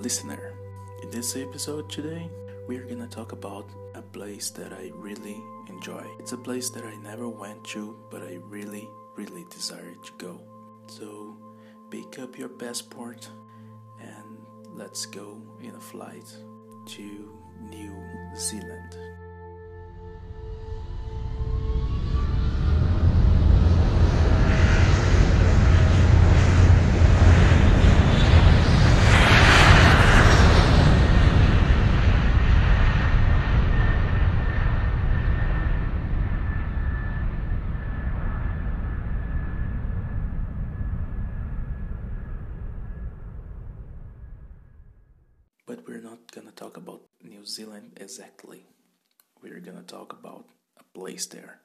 listener. In this episode today, we're gonna talk about a place that I really enjoy. It's a place that I never went to, but I really, really desire to go. So, pick up your passport and let's go in a flight to New Zealand. But we're not gonna talk about New Zealand exactly. We're gonna talk about a place there,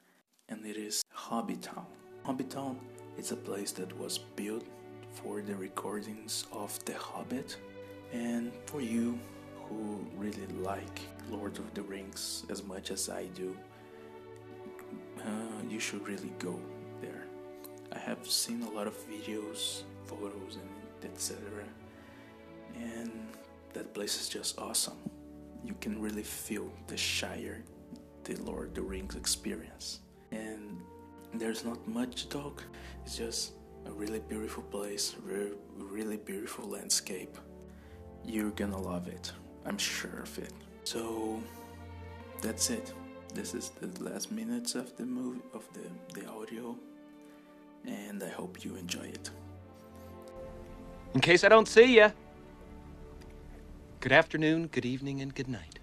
and it is Hobbiton. Hobbiton is a place that was built for the recordings of The Hobbit, and for you who really like Lord of the Rings as much as I do, uh, you should really go there. I have seen a lot of videos, photos, and etc. Place is just awesome. You can really feel the Shire, the Lord of the Rings experience. And there's not much to talk, it's just a really beautiful place, re- really beautiful landscape. You're gonna love it, I'm sure of it. So that's it. This is the last minutes of the movie of the, the audio and I hope you enjoy it. In case I don't see you. Good afternoon, good evening, and good night.